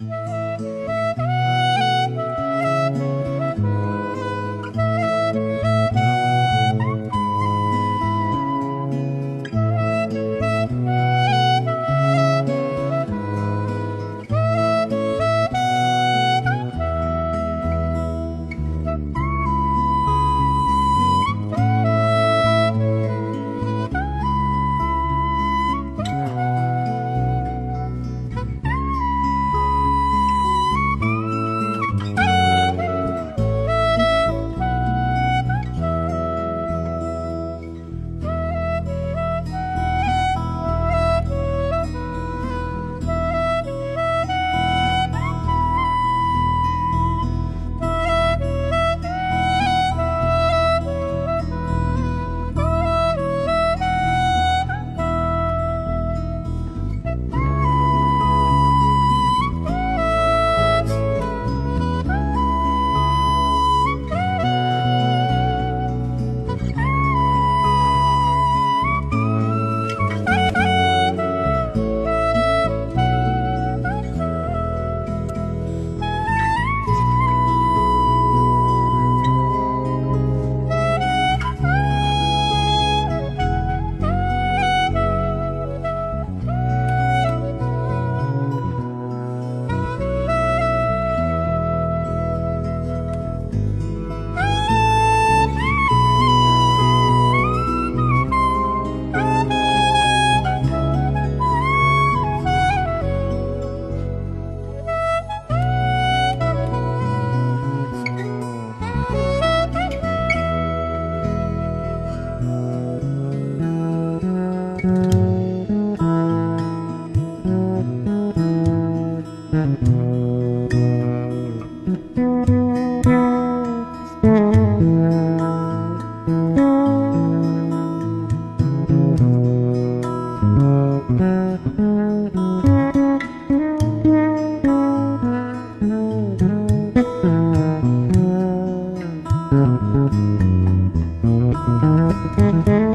Mm-hmm. Mm-hmm.